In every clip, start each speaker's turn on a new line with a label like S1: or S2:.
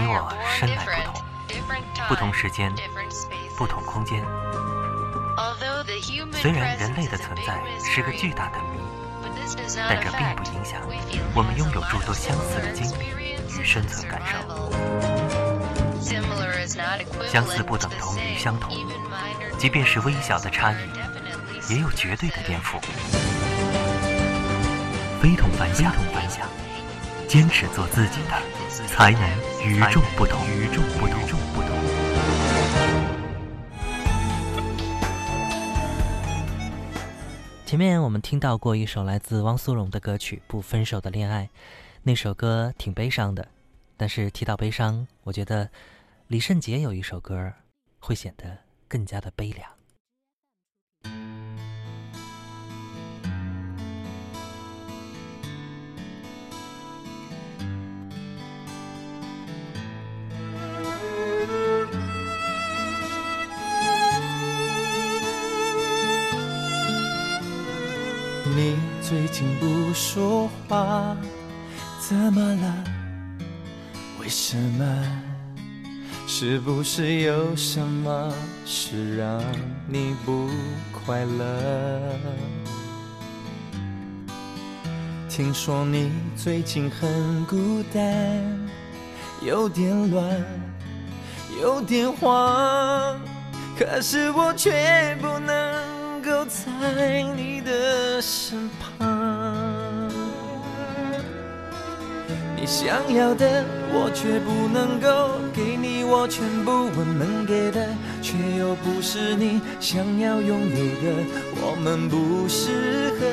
S1: 你我身来不同，不同时间，不同空间。虽然人类的存在是个巨大的谜，但这并不影响我们拥有诸多相似的经历与生存感受。相似不等同于相同，即便是微小的差异，也有绝对的颠覆。非同凡响，坚持做自己的，才能与众不同。与众不同。前面我们听到过一首来自汪苏泷的歌曲《不分手的恋爱》，那首歌挺悲伤的。但是提到悲伤，我觉得李圣杰有一首歌会显得更加的悲凉。
S2: 最近不说话，怎么了？为什么？是不是有什么事让你不快乐？听说你最近很孤单，有点乱，有点慌，可是我却不能。够在你的身旁，想要的我却不能够给你，我全部我能给的，却又不是你想要拥有的，我们不适合。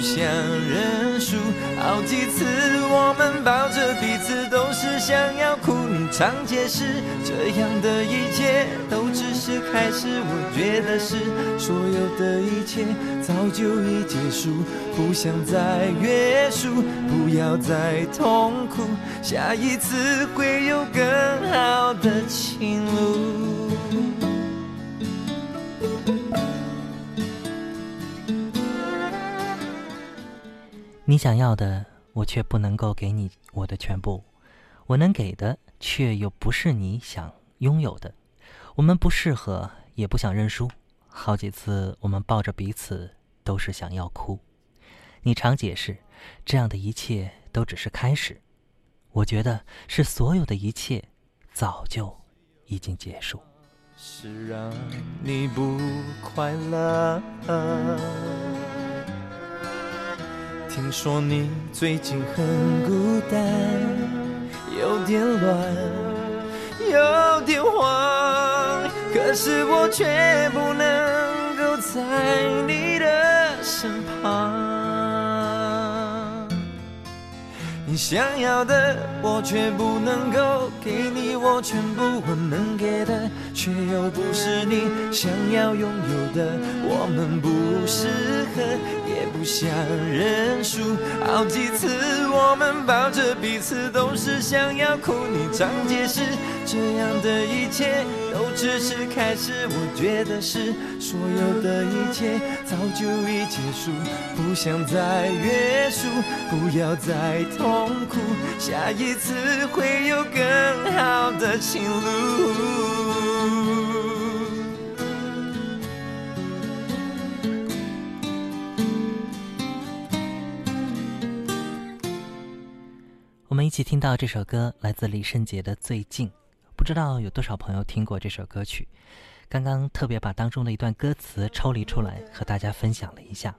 S2: 不想认输，好几次我们抱着彼此都是想要哭。你常解释，这样的一切都只是开始。我觉得是所有的一切早就已结束，不想再约束，不要再痛苦，下一次会有更好的情路。
S1: 你想要的，我却不能够给你我的全部；我能给的，却又不是你想拥有的。我们不适合，也不想认输。好几次，我们抱着彼此，都是想要哭。你常解释，这样的一切都只是开始。我觉得是所有的一切，早就已经结束。
S2: 是让你不快乐。听说你最近很孤单，有点乱，有点慌，可是我却不能够在你的身旁。你想要的，我却不能够给你，我全部我能给的，却又不是你想要拥有的。我们不适合，不想认输。好几次我们抱着彼此，都是想要哭。你常解释，这样的一切都只是开始。我觉得是所有的一切早就已结束，不想再约束，不要再痛。痛苦，下一次会有更好的情路。
S1: 一起听到这首歌，来自李圣杰的《最近》，不知道有多少朋友听过这首歌曲。刚刚特别把当中的一段歌词抽离出来，和大家分享了一下。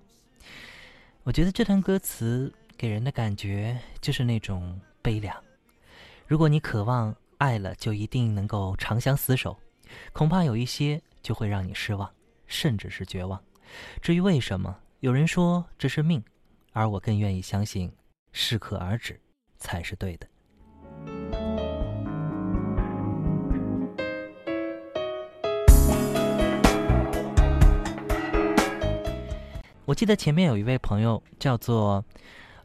S1: 我觉得这段歌词。给人的感觉就是那种悲凉。如果你渴望爱了就一定能够长相厮守，恐怕有一些就会让你失望，甚至是绝望。至于为什么，有人说这是命，而我更愿意相信适可而止才是对的。我记得前面有一位朋友叫做。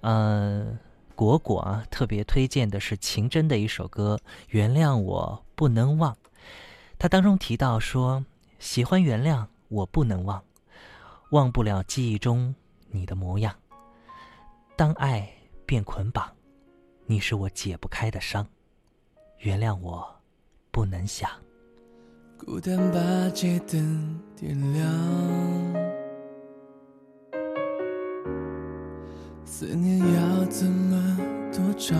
S1: 呃，果果啊，特别推荐的是秦真的一首歌《原谅我不能忘》。他当中提到说：“喜欢原谅我不能忘，忘不了记忆中你的模样。当爱变捆绑，你是我解不开的伤。原谅我不能想。
S3: 孤单把街灯点亮，思念要怎么多长？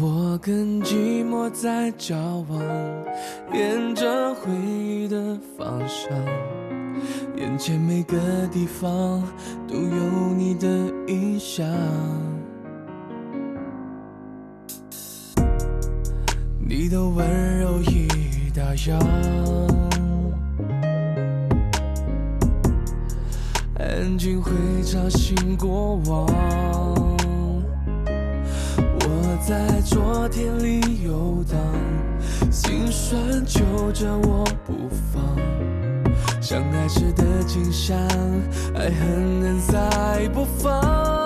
S3: 我跟寂寞在交往，沿着回忆的方向，眼前每个地方都有你的印象。你的温柔已打烊，安静会吵醒过往。我在昨天里游荡，心酸揪着我不放。相爱时的景象，爱恨难再播放。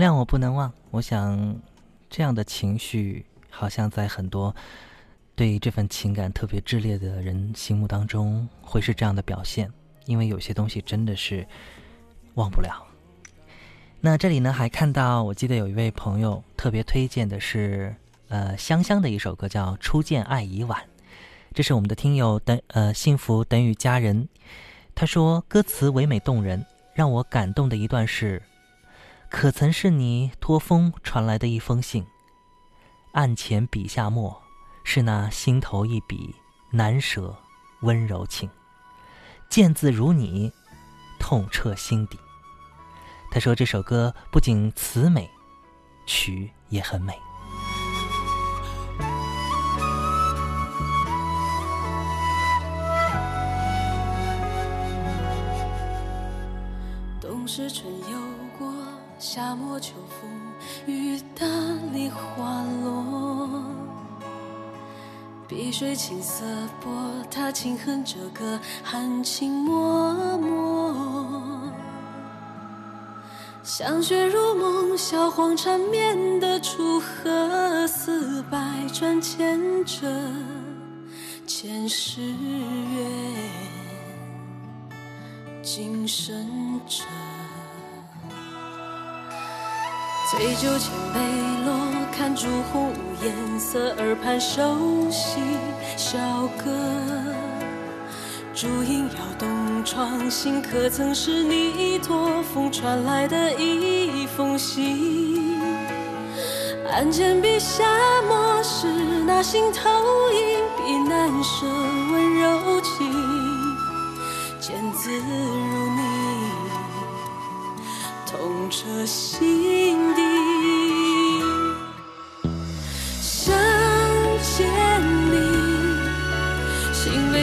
S3: 原谅我不能忘，我想
S1: 这样的情绪，好像在很多对于这份情感特别炽烈的人心目当中，会是这样的表现。因为有些东西真的是忘不了。那这里呢，还看到，我记得有一位朋友特别推荐的是，呃，香香的一首歌叫《初见爱已晚》，这是我们的听友等呃幸福等于家人，他说歌词唯美动人，让我感动的一段是，可曾是你托风传来的一封信？案前笔下墨，是那心头一笔难舍温柔情。见字如你，痛彻心底。他说：“这首歌不仅词美，曲也很美。”
S4: 夏末秋风，雨打梨花落。碧水青色波，他轻哼着歌，含情脉脉。香雪如梦，小黄缠绵的楚河，似百转千折前世缘，今生者。醉酒千杯落。看朱红无颜色，耳畔熟悉小歌。烛影摇动窗心，可曾是你托风传来的一封信？案前笔下墨，是那心头一笔难舍温柔情。见字痛彻心底。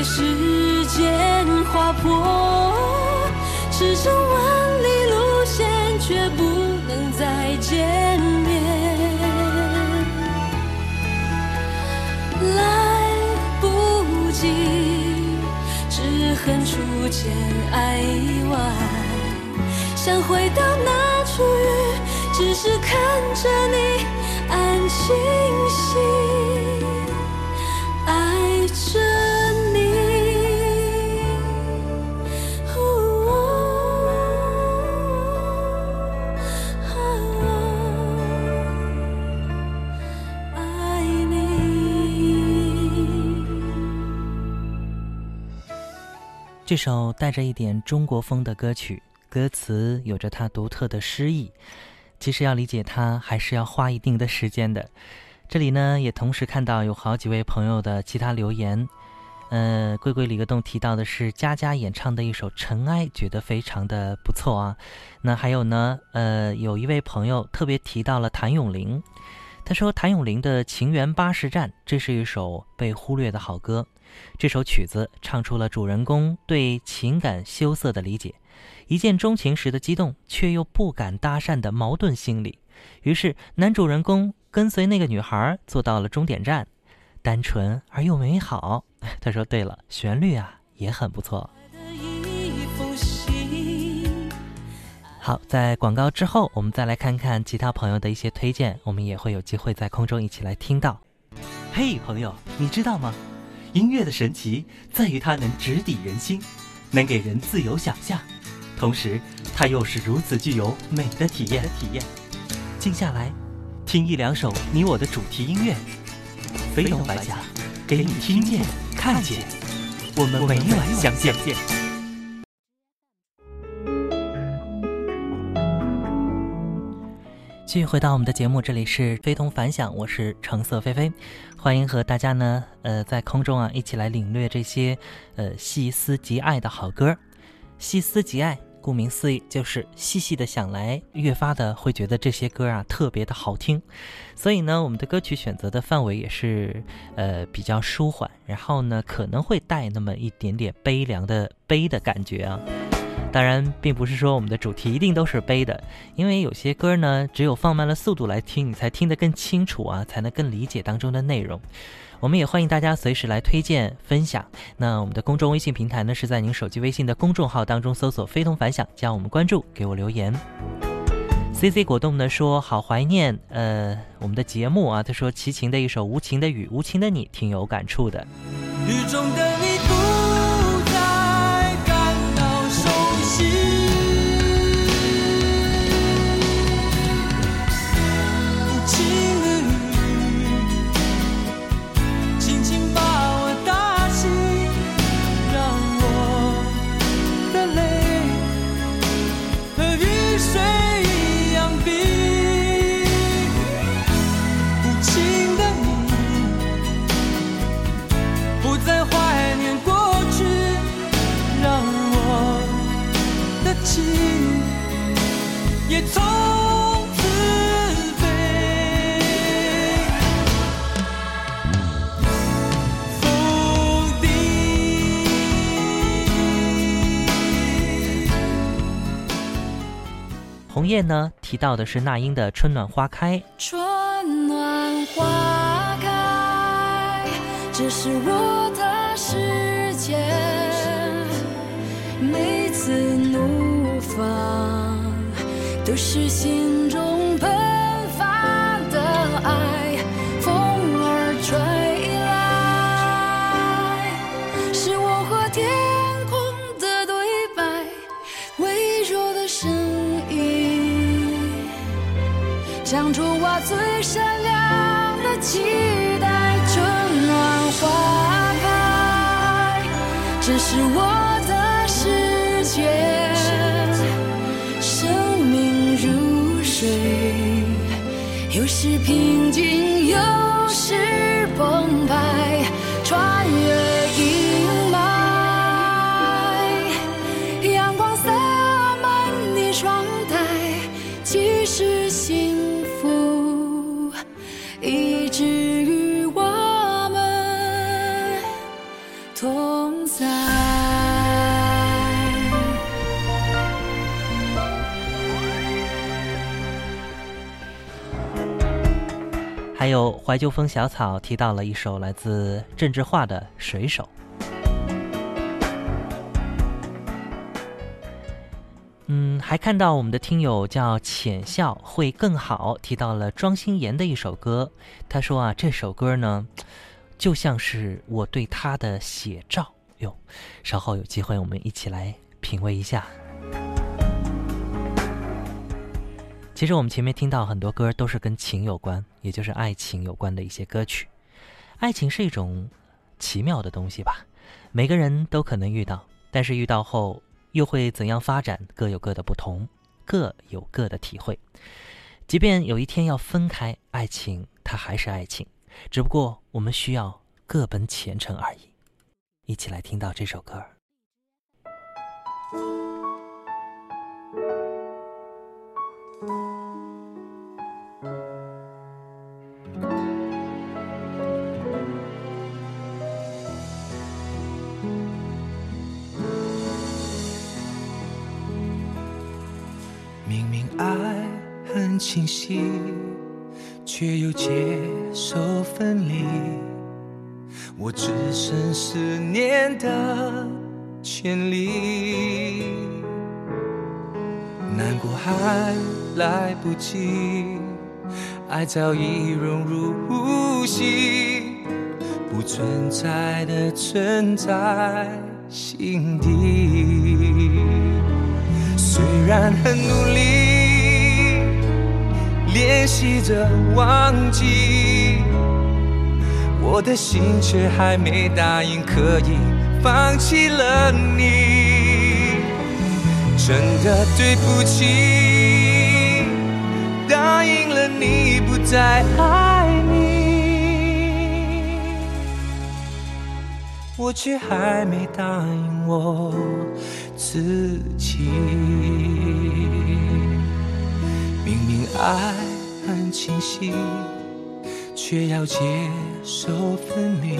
S4: 时间划破，驰骋万里路线，却不能再见面。来不及，只恨初见爱已晚。想回到那属于，只是看着你安清醒，爱着你，爱你。
S1: 这首带着一点中国风的歌曲，歌词有着它独特的诗意。其实要理解它，还是要花一定的时间的。这里呢，也同时看到有好几位朋友的其他留言。呃，龟龟李格栋提到的是佳佳演唱的一首《尘埃》，觉得非常的不错啊。那还有呢，呃，有一位朋友特别提到了谭咏麟，他说谭咏麟的《情缘巴士站》，这是一首被忽略的好歌。这首曲子唱出了主人公对情感羞涩的理解，一见钟情时的激动，却又不敢搭讪的矛盾心理。于是，男主人公跟随那个女孩坐到了终点站，单纯而又美好。他说：“对了，旋律啊也很不错。”好，在广告之后，我们再来看看其他朋友的一些推荐，我们也会有机会在空中一起来听到。
S5: 嘿，朋友，你知道吗？音乐的神奇在于它能直抵人心，能给人自由想象，同时它又是如此具有美的体验。体验，静下来，听一两首你我的主题音乐，飞龙白甲，给你听见、看见，我们每晚相见。
S1: 继续回到我们的节目，这里是非同凡响，我是橙色菲菲，欢迎和大家呢，呃，在空中啊一起来领略这些，呃，细思极爱的好歌。细思极爱，顾名思义就是细细的想来，越发的会觉得这些歌啊特别的好听。所以呢，我们的歌曲选择的范围也是，呃，比较舒缓，然后呢，可能会带那么一点点悲凉的悲的感觉啊。当然，并不是说我们的主题一定都是悲的，因为有些歌呢，只有放慢了速度来听，你才听得更清楚啊，才能更理解当中的内容。我们也欢迎大家随时来推荐分享。那我们的公众微信平台呢，是在您手机微信的公众号当中搜索“非同凡响”，加我们关注，给我留言。C C 果冻呢说好怀念呃我们的节目啊，他说齐秦的一首《无情的雨，无情的你》挺有感触的。
S2: 雨中的你
S1: 夜。呢提到的是那英的《春暖花开》。
S6: 春暖花开，这是我的世界。每次怒放，都是心中唱出我最善良的期待，春暖花开，这是我的世界。生命如水，有时平静，有时澎湃，穿越阴霾。阳光洒满你窗台，即使心。
S1: 还有怀旧风小草提到了一首来自郑智化的《水手》。嗯，还看到我们的听友叫浅笑会更好，提到了庄心妍的一首歌。他说啊，这首歌呢，就像是我对他的写照哟。稍后有机会我们一起来品味一下。其实我们前面听到很多歌都是跟情有关，也就是爱情有关的一些歌曲。爱情是一种奇妙的东西吧，每个人都可能遇到，但是遇到后又会怎样发展，各有各的不同，各有各的体会。即便有一天要分开，爱情它还是爱情，只不过我们需要各奔前程而已。一起来听到这首歌。
S2: 爱很清晰，却又接受分离，我只剩思念的权利。难过还来不及，爱早已融入呼吸，不存在的存在心底。虽然很努力练习着忘记，我的心却还没答应可以放弃了你。真的对不起，答应了你不再爱你，我却还没答应我。自己明明爱清晰，却要接受分离。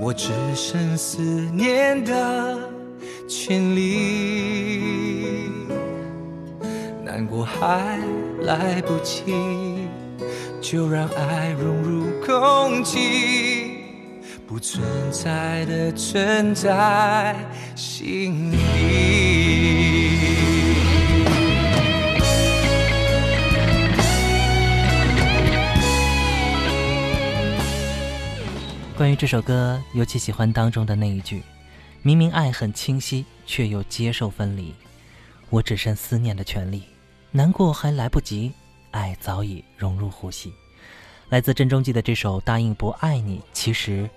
S2: 我只剩思念的权利，难过还来不及，就让爱融入空气。不存在的存在心里。
S1: 关于这首歌，尤其喜欢当中的那一句：“明明爱很清晰，却又接受分离，我只剩思念的权利。难过还来不及，爱早已融入呼吸。”来自郑中基的这首《答应不爱你》，其实。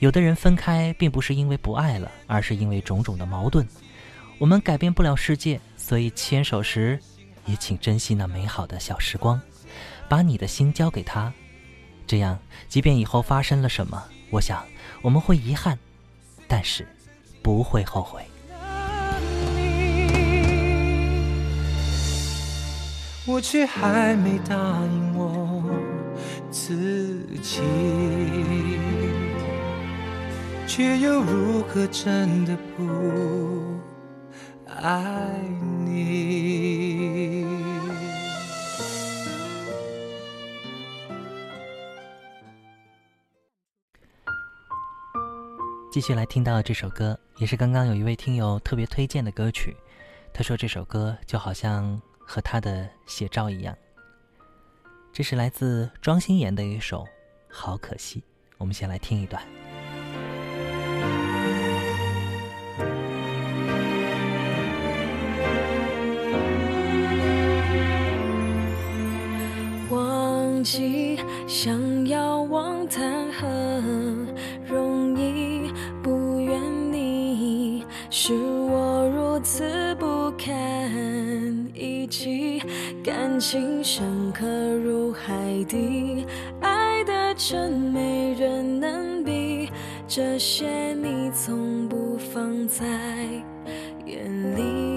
S1: 有的人分开，并不是因为不爱了，而是因为种种的矛盾。我们改变不了世界，所以牵手时，也请珍惜那美好的小时光，把你的心交给他。这样，即便以后发生了什么，我想我们会遗憾，但是不会后悔。
S2: 我却还没答应我自己。却又如何真的不爱你？
S1: 继续来听到这首歌，也是刚刚有一位听友特别推荐的歌曲。他说这首歌就好像和他的写照一样。这是来自庄心妍的一首《好可惜》，我们先来听一段。
S6: 忘记想要忘谈何容？是我如此不堪一击。感情深刻如海底，爱的真没人能比。这些你从不放在眼里，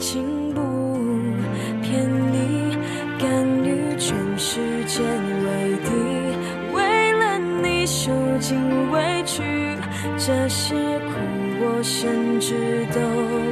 S6: 情，不骗你，甘与全世界为敌，为了你受尽委屈，这些苦我甚至都。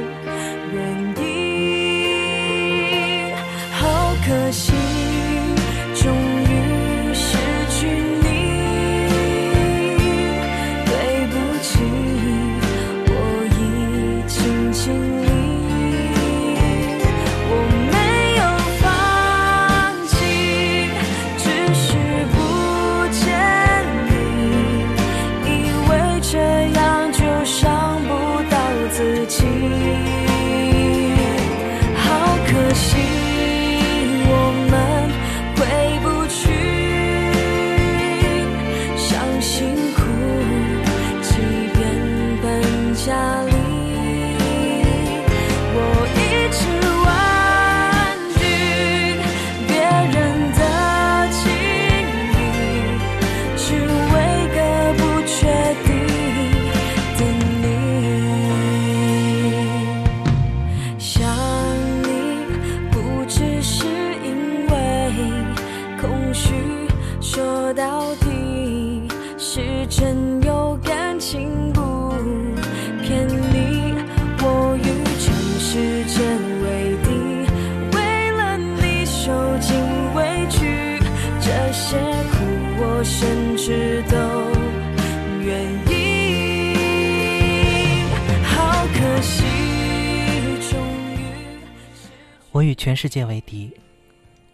S1: 我与全世界为敌，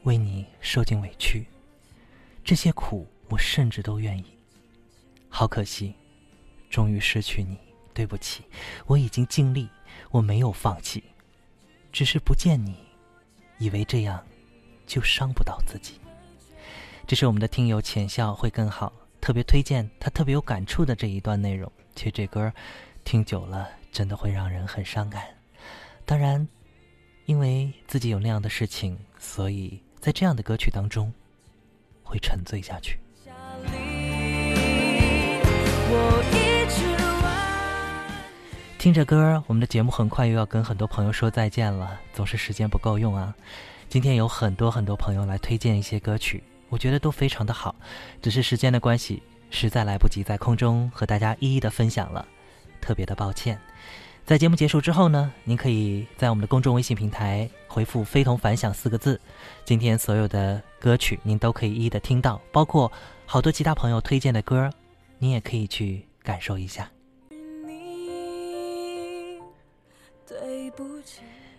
S1: 为你受尽委屈，这些苦我甚至都愿意。好可惜，终于失去你，对不起，我已经尽力，我没有放弃，只是不见你，以为这样就伤不到自己。这是我们的听友浅笑会更好，特别推荐他特别有感触的这一段内容。其实这歌听久了，真的会让人很伤感。当然，因为自己有那样的事情，所以在这样的歌曲当中会沉醉下去。听着歌，我们的节目很快又要跟很多朋友说再见了，总是时间不够用啊。今天有很多很多朋友来推荐一些歌曲。我觉得都非常的好，只是时间的关系，实在来不及在空中和大家一一的分享了，特别的抱歉。在节目结束之后呢，您可以在我们的公众微信平台回复“非同凡响”四个字，今天所有的歌曲您都可以一一的听到，包括好多其他朋友推荐的歌，您也可以去感受一下。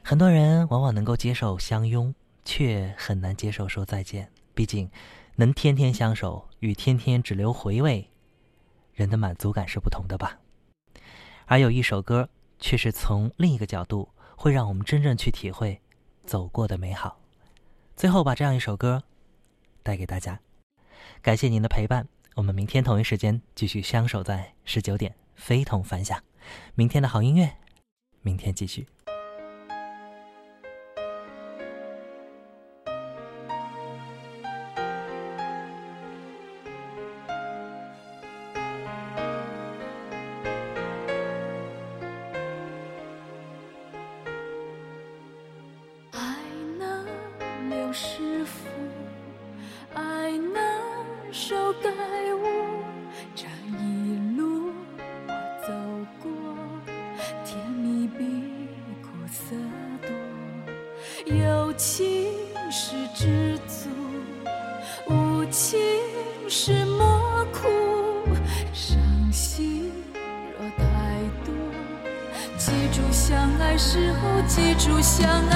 S1: 很多人往往能够接受相拥，却很难接受说再见。毕竟，能天天相守与天天只留回味，人的满足感是不同的吧。而有一首歌，却是从另一个角度，会让我们真正去体会走过的美好。最后，把这样一首歌带给大家，感谢您的陪伴。我们明天同一时间继续相守在十九点，非同凡响。明天的好音乐，明天继续。
S6: 情是知足，无情是莫哭。伤心若太多，记住相爱时候，记住相爱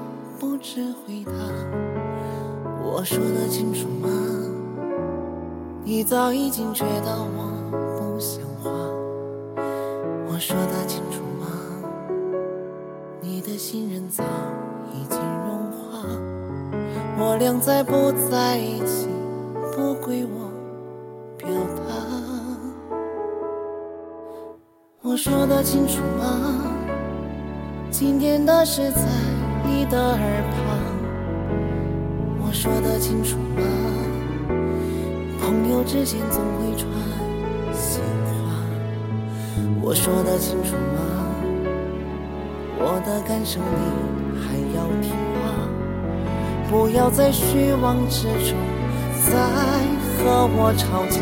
S7: 不知回答。我说得清楚吗？你早已经觉得我不像话。我说得清楚吗？你的信任早已经融化。我俩再不在一起，不归我表达。我说得清楚吗？今天的事在你的耳旁。我说得清楚吗？朋友之间总会传心话。我说得清楚吗？我的感受你还要听话。不要在虚妄之中再和我吵架。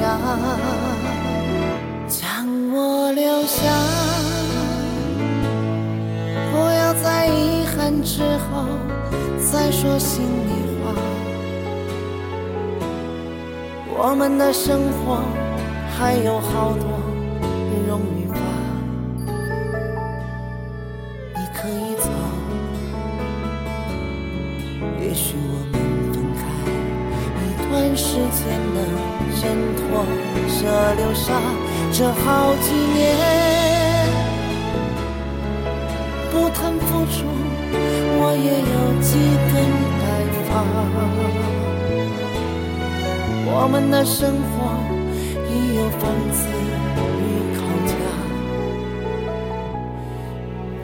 S7: 将我留下，之后再说心里话。我们的生活还有好多容与法，你可以走，也许我们分开。一段时间的挣脱这流沙，这好几年不谈付出，我也有几根白发。我们的生活已有房子与靠家，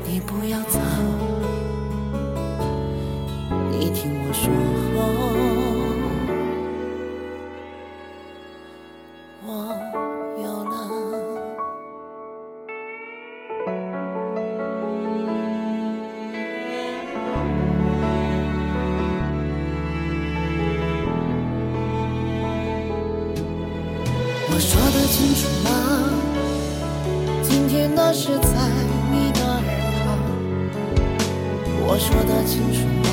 S7: 你不要走，我说得清楚吗？今天那是在你的耳旁。我说得清楚吗？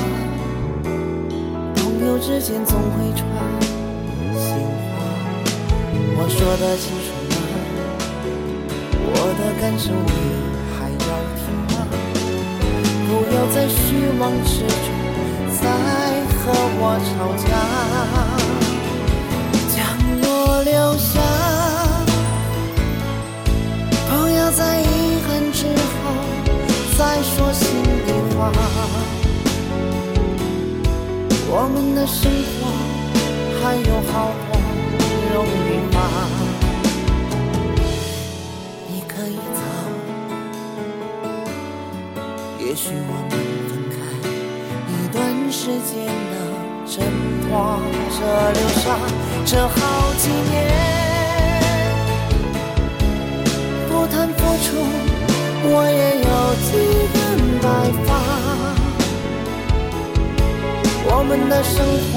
S7: 朋友之间总会传心话。我说得清楚吗？我的感受你还要听吗？不要在虚妄之中再和我吵架。将我留下，在遗憾之后再说心里话。我们的生活还有好多容易吗？你可以走，也许我们分开一段时间的挣脱这流沙，这好几年不谈付出，我也有几根白发。我们的生活